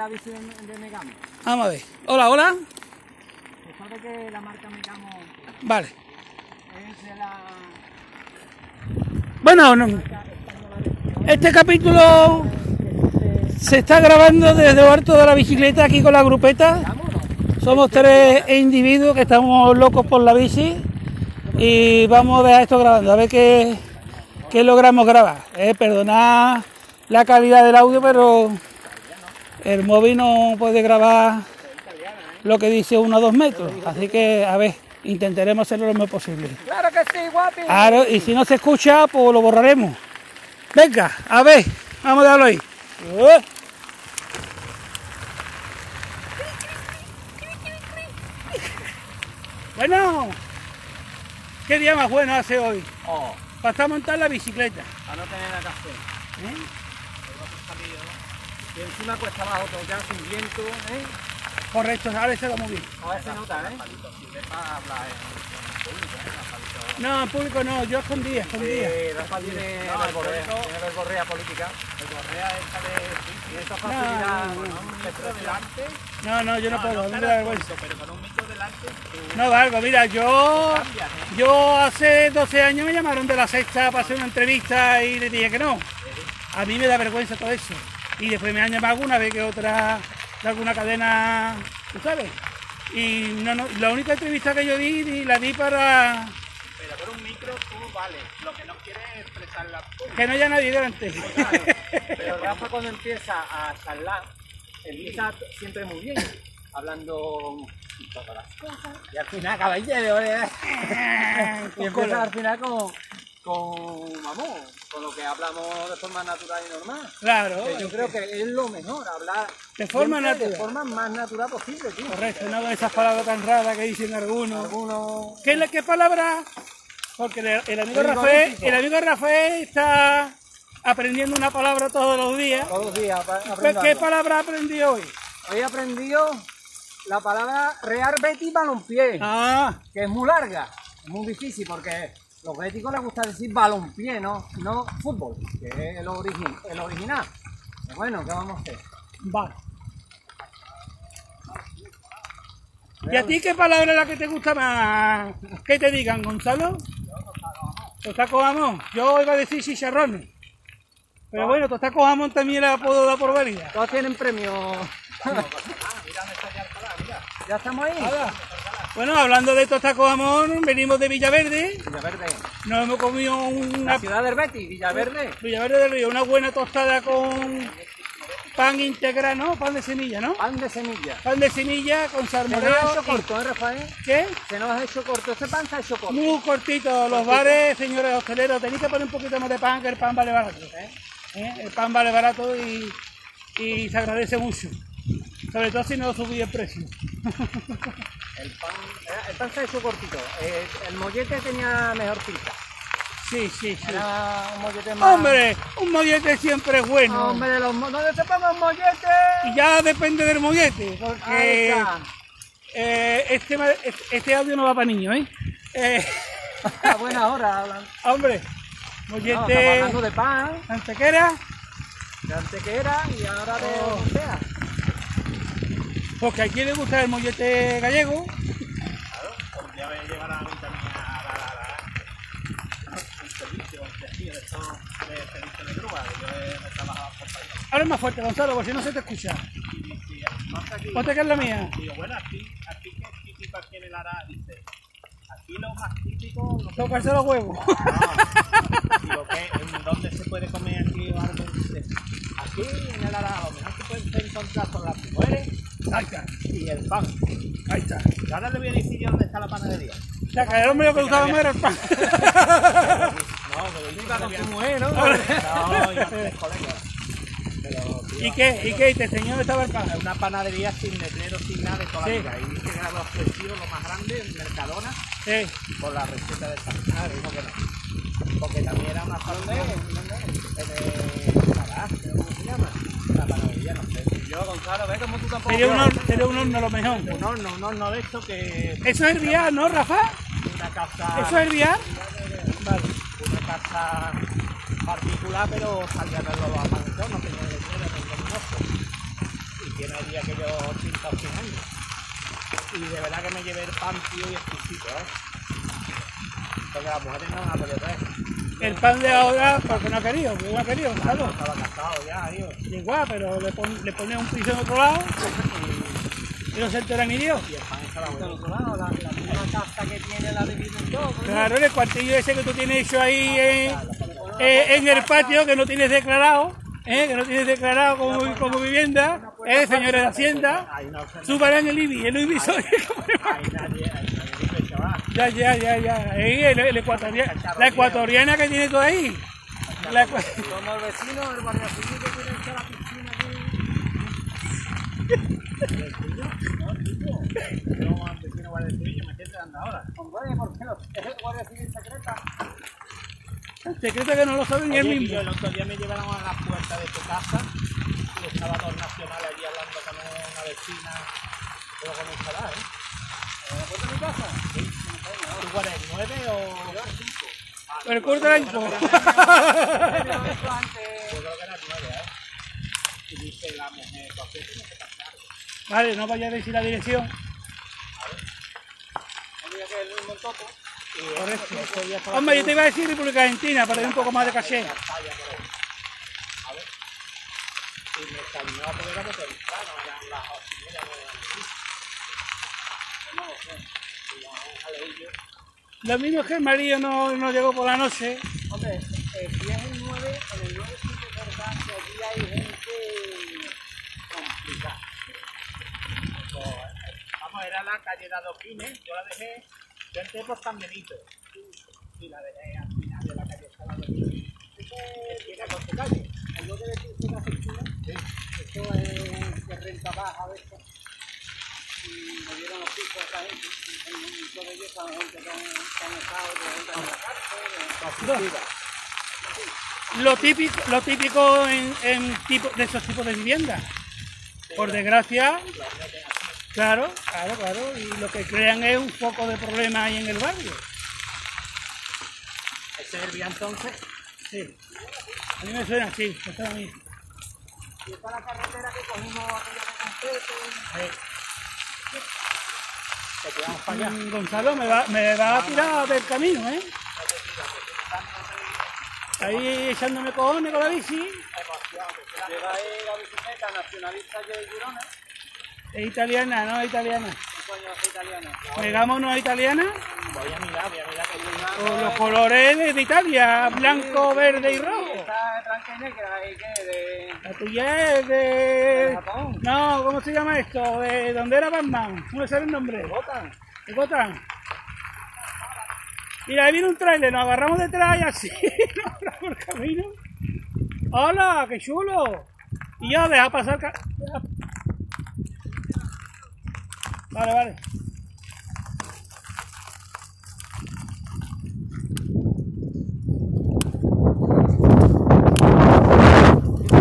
la bici de, Megamo. Vamos a ver. Hola, hola. ¿Tú sabes que la marca Megamo Vale. es de la Bueno, no- este capítulo se está grabando desde lo alto de la bicicleta aquí con la grupeta. Somos tres individuos que estamos locos por la bici y vamos a dejar esto grabando, a ver qué, qué logramos grabar. Eh, perdonad la calidad del audio, pero el móvil no puede grabar lo que dice uno a dos metros. Así que, a ver, intentaremos hacerlo lo mejor posible. Claro que sí, guapi. Claro, y si no se escucha, pues lo borraremos. Venga, a ver, vamos a darlo ahí. Uh. Bueno, ¿qué día más bueno hace hoy? Oh, Para estar montar la bicicleta. a no tener que hacer. ¿eh? Y encima cuesta abajo todo, ya sin viento, ¿eh? Correcto, ahora se va muy bien. A ver se nota, ¿eh? No, en público no, yo escondía, escondía. Sí, Rafa tiene verborrea, tiene política. Esta de... Tiene esta facilidad, no, no. ¿no? Micro delante, No, no, yo no puedo, no me da vergüenza. pero con un micro delante... No valgo, mira, yo, ¿eh? yo hace 12 años me llamaron de la sexta para hacer una entrevista y le dije que no. A mí me da vergüenza todo eso. Y después me han llamado alguna vez que otra de alguna cadena, ¿tú sabes? Y no, no, la única entrevista que yo di, la di para Pero por un micro tú vale, lo que no quieres es expresar la que no haya nadie delante. Claro, pero Rafa cuando empieza a charlar, empieza siempre muy bien, hablando todas las cosas, y al final acaba lleno, ¿eh? y empieza al final con, con, vamos, con lo que hablamos de forma natural y normal. Claro, Que yo creo que es lo mejor, hablar De forma natural. de forma más natural posible, tío. correcto, no con esas palabras tan raras que dicen algunos. Algunos... ¿Qué, qué palabra? Porque el, el amigo El Rafael, el amigo Rafael está aprendiendo una palabra todos los días. Todos los días ¿Qué, aprendo qué algo. palabra aprendió hoy? Hoy he aprendido la palabra Real Betis Balompié. Ah, que es muy larga, es muy difícil porque los béticos les gusta decir balompié, no, no fútbol, que es el, el original. Pero bueno, ¿qué vamos a hacer? vale. ¿Y a ti qué palabra es la que te gusta más? ¿Qué te digan, Gonzalo? Tostaco jamón. Yo iba a decir chicharrones. Pero bueno, tostaco jamón también la puedo dar por válida. Todos tienen premio. ya estamos ahí. Bueno, hablando de tostaco jamón, venimos de Villaverde. Villaverde. Nos hemos comido una La ciudad del Betis, Villaverde. Villaverde del Río, una buena tostada con pan integral, ¿no? Pan de semilla, ¿no? Pan de semilla. Pan de semilla con Se nos hecho corto, ¿eh, Rafael? ¿Qué? Se nos ha hecho corto. Este pan se ha hecho corto. Muy cortito. Los bares, señores hosteleros, tenéis que poner un poquito más de pan, que el pan vale barato. ¿eh? ¿Eh? El pan vale barato y, y se agradece mucho. Sobre todo si no subí el precio. El pan, el pan se hecho cortito. Eh, el mollete tenía mejor pinta. Sí, sí, sí. Era un mollete más... Hombre, un mollete siempre es bueno. Hombre, los mo- ¿dónde se ponga un mollete? Y ya depende del mollete, porque eh, este, ma- este audio no va para niños, ¿eh? Eh, A buena hora hablan. hombre, No, estamos mollete hablando de pan, antequera, de antequera y ahora de Oh. Porque a quien le gusta el mollete gallego. Ya me llevará a mí también a la, un servicio de aquí, de servicio de grúa, que yo he, trabajado país. Habla más fuerte, Gonzalo, porque si no se te escucha. Ponte que es la mía. digo, bueno, aquí, aquí que es típico aquí en el Ara, dice, aquí lo más típico, lo Tocarse los huevos. digo, que ¿en dónde se puede comer aquí o algo? Dice, aquí en el Ara, lo mejor que puedes encontrar son las mujeres Ahí está, y el pan. ahí está. Y ahora le voy a decir yo dónde está la panadería. O sea, que el hombre lo que gustaba más era el pan. No, pero yo Iba con tu mujer, ¿no? No, yo tres colegas. Pero, tío, ¿Y qué? ¿Y qué? ¿Y te enseñó dónde estaba el pan? una panadería sin letrero, sin nada de toda Sí. la vida. Y dice que era lo ofrecido, lo más grande, en Mercadona, Sí. por la receta del pan. Ah, dijo que no. Porque también era una panadería. Yo, Gonzalo, ve como tú tampoco. Sería un horno, sería un horno lo mejor. Un horno, un horno de esto que ¿Eso es herviar, no, Rafa? una casa. ¿Eso es herviar? Vale. Una casa particular, pero salía de los amanecer, no tenía mozo. Y tiene allí aquellos 80 o 100 años. Y de verdad que me llevé el pan, tío, y exquisito, ¿eh? Porque las mujeres no van a poder ver. El pan de ahora, porque no ha querido, porque no ha querido, Gonzalo. Estaba casado ya, tío. Igual, pero le, pon, le pone un piso en otro lado y no se entera ni Dios. Y el pan estaba Por bueno. otro lado, la, la misma casa que tiene la dividen todo. ¿no? Claro, el cuartillo ese que tú tienes hecho ahí en, eh, en el patio, que no tienes declarado, eh, que no tienes declarado como, como vivienda, eh, señores de Hacienda, suban el IBI, el IBI soy- Ahí nadie, chaval. Ya, ya, ya, ya. Ahí, el, el ecuatoriana, la ecuatoriana que tiene todo ahí. La ecua- Como el vecino, el barrio civil que tiene hecha la piscina aquí. No, al vecino guardia civil, yo me siento dando ahora. ¿por qué no? Es el guardia civil secreta. secreto que no lo sabe ni él mismo. Guillo, el otro día me llevaron a la puerta de tu casa y estaba dos nacionales allí hablando con una vecina, pero con un chaval, ¿eh? ¿A la puerta de mi casa? ¿Tú cuál eres, nueve o...? Pero el. Pero. Yo creo que era nueve, ¿eh? Y dice la mujer, ¿por qué tienes que pasar? Vale, no vaya a decir la dirección. No diga que es el mismo topo. Y Correcto. ese día estaba Hombre, yo te iba a decir República Argentina para un poco más de caché. A ver. Y me extrañó porque era muy temprano, eran las ocho y media, nueve de la noche. No lo sé. Y a. Lo mismo es que el marido no, no llegó por la noche. Hombre, eh, si es el 9, en el 9 sí es verdad que aquí hay gente complicada. Pues, Vamos, era la calle de Adoquines, yo la dejé, yo entré por San Benito. Y la dejé al final de la calle de Adoquines. Este, Tiene con su calle. el lo que decís de la piscina, esto es de renta baja de esto. Y me dieron los pisos a esta gente. Y muchos de ellos gente que han, estado de la cárcel. Lo típico, lo típico en, en tipo, de esos tipos de viviendas. Por desgracia, claro, claro, claro. Y lo que crean es un poco de problema ahí en el barrio. Es el día entonces. Sí. A mí me suena así, me suena a mí. Y está la carretera que cogimos aquella de Compete. Allá. Mm, Gonzalo, me va, me va a tirar del camino, ¿eh? Ahí echándome cojones con la bici. Lleva ahí la bicicleta nacionalista de Girona. Es italiana, no es italiana. ¿Qué coño es italiana? Voy a mirar, voy a mirar que. Con los colores de de Italia, blanco, verde y rojo. Está blanca y negra, ¿y qué? De... La tuya es de... No, ¿cómo se llama esto? ¿De dónde era Batman? ¿Cómo sabe el nombre? Botan. ¿De Gotham? Mira, ahí viene un trailer, nos agarramos detrás y así, nos agarramos el camino. ¡Hola, qué chulo! Y yo, deja pasar... deja- Vale, vale.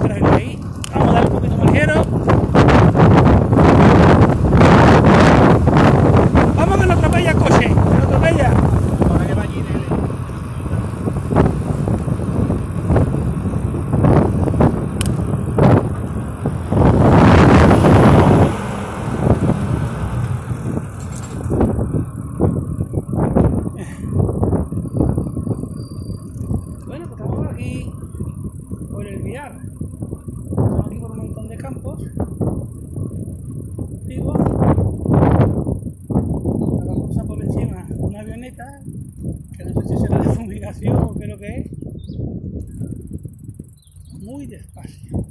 Trailer ahí. Vamos a darle un poquito más ligero. Vamos que nos atropella el coche, que nos atropella. Ahora que va allí en el. Bueno, pues estamos por aquí, por el viar. Estamos aquí por un montón de campos. Antiguos. Ahora vamos a por encima una avioneta, que no sé si será de fumigación o qué es lo que es. Muy despacio.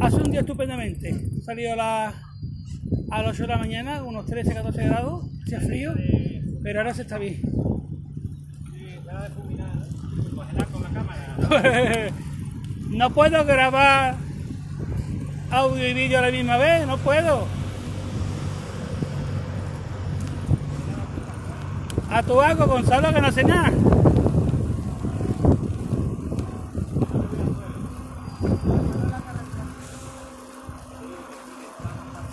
Hace un día estupendamente. He salido a, la- a las 8 de la mañana, unos 13, 14 grados, hacía frío, pero ahora se está bien. No puedo grabar audio y vídeo a la misma vez, no puedo. A tu hago, Gonzalo, que no hace nada.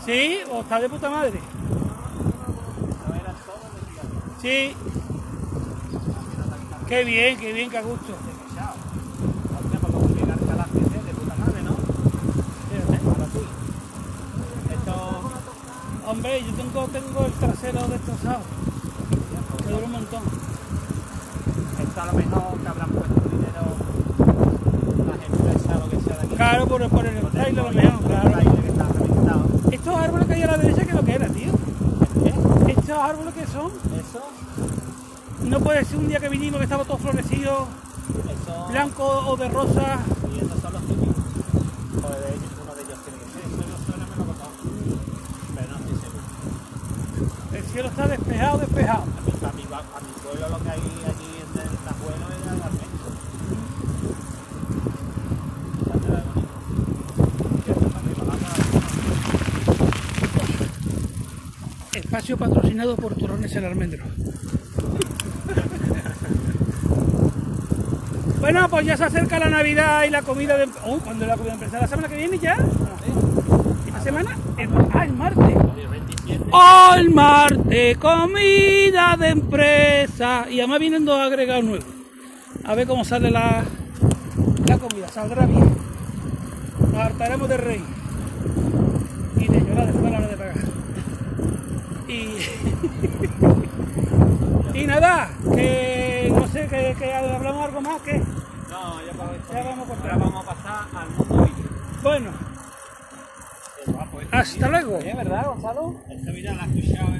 Sí, o está de puta madre. Sí. Qué bien, qué bien, qué a gusto. Hombre, yo tengo, tengo el trasero destrozado. Me duele un montón. Esto a lo mejor que habrán puesto dinero las empresas, lo que sea de aquí. Claro, por, por el trailer lo mejor, el claro. trailer que está reventado. Estos árboles que hay a la derecha, ¿qué es lo que era, tío? ¿Qué? Estos árboles que son, Eso, ser un día que vinimos que estaba todo florecido, eso. blanco o de rosa. Y esos son los típicos. Joder, de ellos, uno de ellos tiene que ser. Eso no suena, me lo. Pero no estoy seguro. El cielo está despejado, despejado. A mi, a mi, a mi pueblo lo que hay allí en el Tajuelo es el almendro. Bastante bonito. Y esto para arriba, vamos a- Espacio patrocinado por Turrones el Almendro. Bueno, pues ya se acerca la Navidad y la comida de... Oh, ¿Cuándo es la comida de empresa? ¿La semana que viene ya? ¿Esta semana? Ah, el martes. El 27. ¡Oh, el martes! Comida de empresa. Y además vienen dos agregados nuevos. A ver cómo sale la, la comida. Saldrá bien. Nos hartaremos de reír. Y de llorar después a la hora de pagar. Y... y nada, que que, que hablamos algo más, que... No, ya para Ya vamos a cortar. Ahora vamos a pasar al mundo vídeo. Bueno, guapo, ¿eh? hasta luego. ¿verdad, Gonzalo? Esta vida la he escuchado